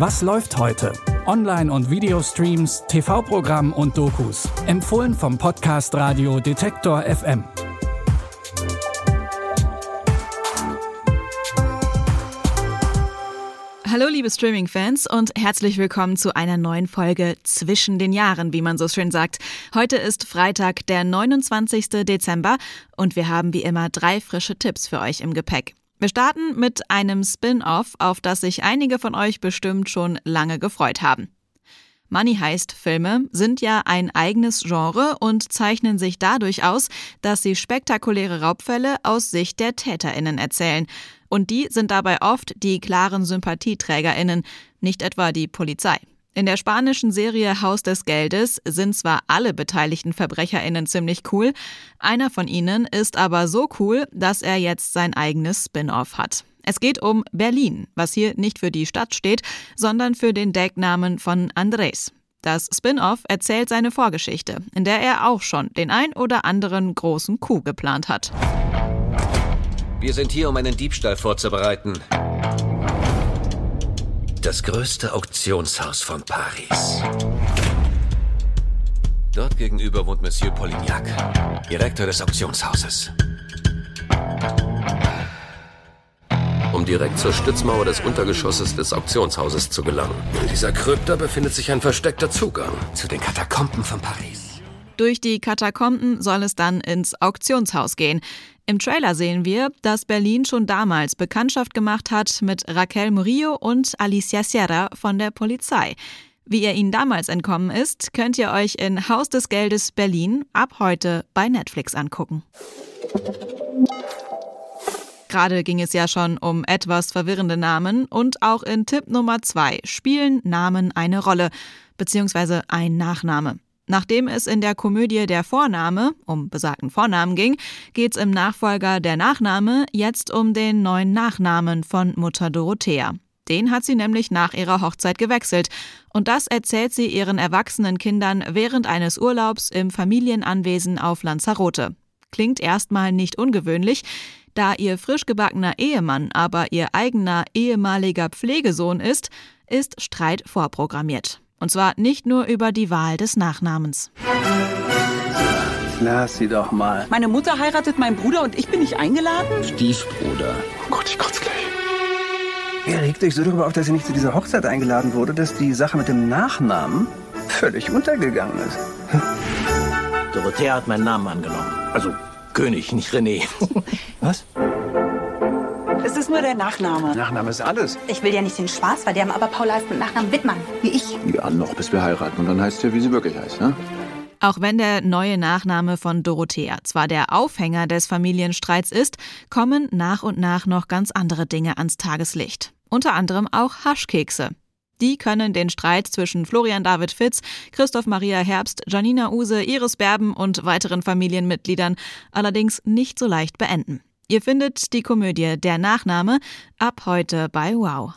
Was läuft heute? Online- und Videostreams, TV-Programm und Dokus. Empfohlen vom Podcast Radio Detektor FM. Hallo liebe Streaming-Fans und herzlich willkommen zu einer neuen Folge Zwischen den Jahren, wie man so schön sagt. Heute ist Freitag, der 29. Dezember und wir haben wie immer drei frische Tipps für euch im Gepäck. Wir starten mit einem Spin-off, auf das sich einige von euch bestimmt schon lange gefreut haben. Money Heist Filme sind ja ein eigenes Genre und zeichnen sich dadurch aus, dass sie spektakuläre Raubfälle aus Sicht der Täterinnen erzählen. Und die sind dabei oft die klaren Sympathieträgerinnen, nicht etwa die Polizei. In der spanischen Serie Haus des Geldes sind zwar alle beteiligten Verbrecherinnen ziemlich cool, einer von ihnen ist aber so cool, dass er jetzt sein eigenes Spin-off hat. Es geht um Berlin, was hier nicht für die Stadt steht, sondern für den Decknamen von Andres. Das Spin-off erzählt seine Vorgeschichte, in der er auch schon den ein oder anderen großen Coup geplant hat. Wir sind hier, um einen Diebstahl vorzubereiten. Das größte Auktionshaus von Paris. Dort gegenüber wohnt Monsieur Polignac, Direktor des Auktionshauses. Um direkt zur Stützmauer des Untergeschosses des Auktionshauses zu gelangen. In dieser Krypta befindet sich ein versteckter Zugang zu den Katakomben von Paris. Durch die Katakomben soll es dann ins Auktionshaus gehen. Im Trailer sehen wir, dass Berlin schon damals Bekanntschaft gemacht hat mit Raquel Murillo und Alicia Sierra von der Polizei. Wie ihr ihnen damals entkommen ist, könnt ihr euch in Haus des Geldes Berlin ab heute bei Netflix angucken. Gerade ging es ja schon um etwas verwirrende Namen und auch in Tipp Nummer zwei spielen Namen eine Rolle, beziehungsweise ein Nachname. Nachdem es in der Komödie Der Vorname um besagten Vornamen ging, geht es im Nachfolger Der Nachname jetzt um den neuen Nachnamen von Mutter Dorothea. Den hat sie nämlich nach ihrer Hochzeit gewechselt. Und das erzählt sie ihren erwachsenen Kindern während eines Urlaubs im Familienanwesen auf Lanzarote. Klingt erstmal nicht ungewöhnlich, da ihr frisch gebackener Ehemann aber ihr eigener ehemaliger Pflegesohn ist, ist Streit vorprogrammiert. Und zwar nicht nur über die Wahl des Nachnamens. Lass sie doch mal. Meine Mutter heiratet meinen Bruder und ich bin nicht eingeladen? Stiefbruder. Oh Gott, ich kotze gleich. Ihr regt euch so darüber auf, dass sie nicht zu dieser Hochzeit eingeladen wurde, dass die Sache mit dem Nachnamen völlig untergegangen ist. Dorothea hat meinen Namen angenommen. Also König, nicht René. Was? Es ist nur der Nachname. Nachname ist alles. Ich will ja nicht den Spaß verderben, aber Paula heißt mit Nachnamen Wittmann, wie ich. Ja, noch, bis wir heiraten. Und dann heißt ja, wie sie wirklich heißt, ne? Auch wenn der neue Nachname von Dorothea zwar der Aufhänger des Familienstreits ist, kommen nach und nach noch ganz andere Dinge ans Tageslicht. Unter anderem auch Haschkekse. Die können den Streit zwischen Florian David Fitz, Christoph Maria Herbst, Janina Use, Iris Berben und weiteren Familienmitgliedern allerdings nicht so leicht beenden. Ihr findet die Komödie Der Nachname ab heute bei Wow.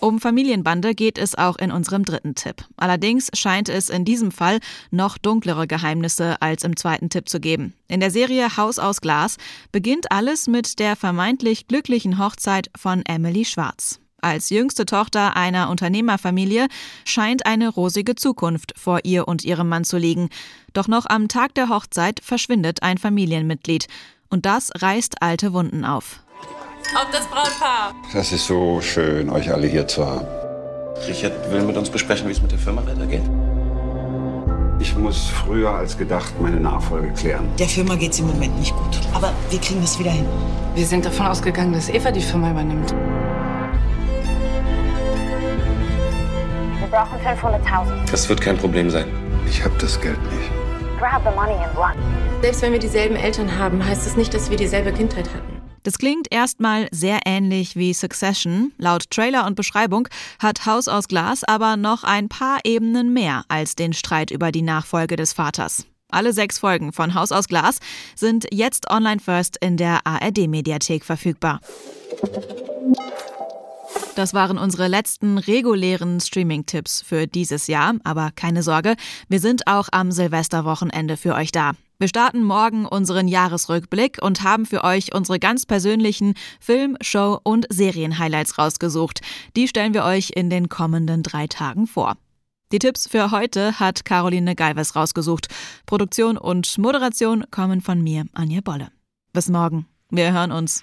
Um Familienbande geht es auch in unserem dritten Tipp. Allerdings scheint es in diesem Fall noch dunklere Geheimnisse als im zweiten Tipp zu geben. In der Serie Haus aus Glas beginnt alles mit der vermeintlich glücklichen Hochzeit von Emily Schwarz. Als jüngste Tochter einer Unternehmerfamilie scheint eine rosige Zukunft vor ihr und ihrem Mann zu liegen. Doch noch am Tag der Hochzeit verschwindet ein Familienmitglied. Und das reißt alte Wunden auf. Auf das Brautpaar! Das ist so schön, euch alle hier zu haben. Richard will mit uns besprechen, wie es mit der Firma weitergeht. Ich muss früher als gedacht meine Nachfolge klären. Der Firma geht's im Moment nicht gut. Aber wir kriegen das wieder hin. Wir sind davon ausgegangen, dass Eva die Firma übernimmt. Brauchen 500.000. Das wird kein Problem sein. Ich hab das Geld nicht. Grab the money and run. Selbst wenn wir dieselben Eltern haben, heißt das nicht, dass wir dieselbe Kindheit hatten. Das klingt erstmal sehr ähnlich wie Succession. Laut Trailer und Beschreibung hat Haus aus Glas aber noch ein paar Ebenen mehr als den Streit über die Nachfolge des Vaters. Alle sechs Folgen von Haus aus Glas sind jetzt online first in der ARD-Mediathek verfügbar. Das waren unsere letzten regulären Streaming-Tipps für dieses Jahr. Aber keine Sorge, wir sind auch am Silvesterwochenende für euch da. Wir starten morgen unseren Jahresrückblick und haben für euch unsere ganz persönlichen Film-, Show- und Serien-Highlights rausgesucht. Die stellen wir euch in den kommenden drei Tagen vor. Die Tipps für heute hat Caroline Galvez rausgesucht. Produktion und Moderation kommen von mir, Anja Bolle. Bis morgen. Wir hören uns.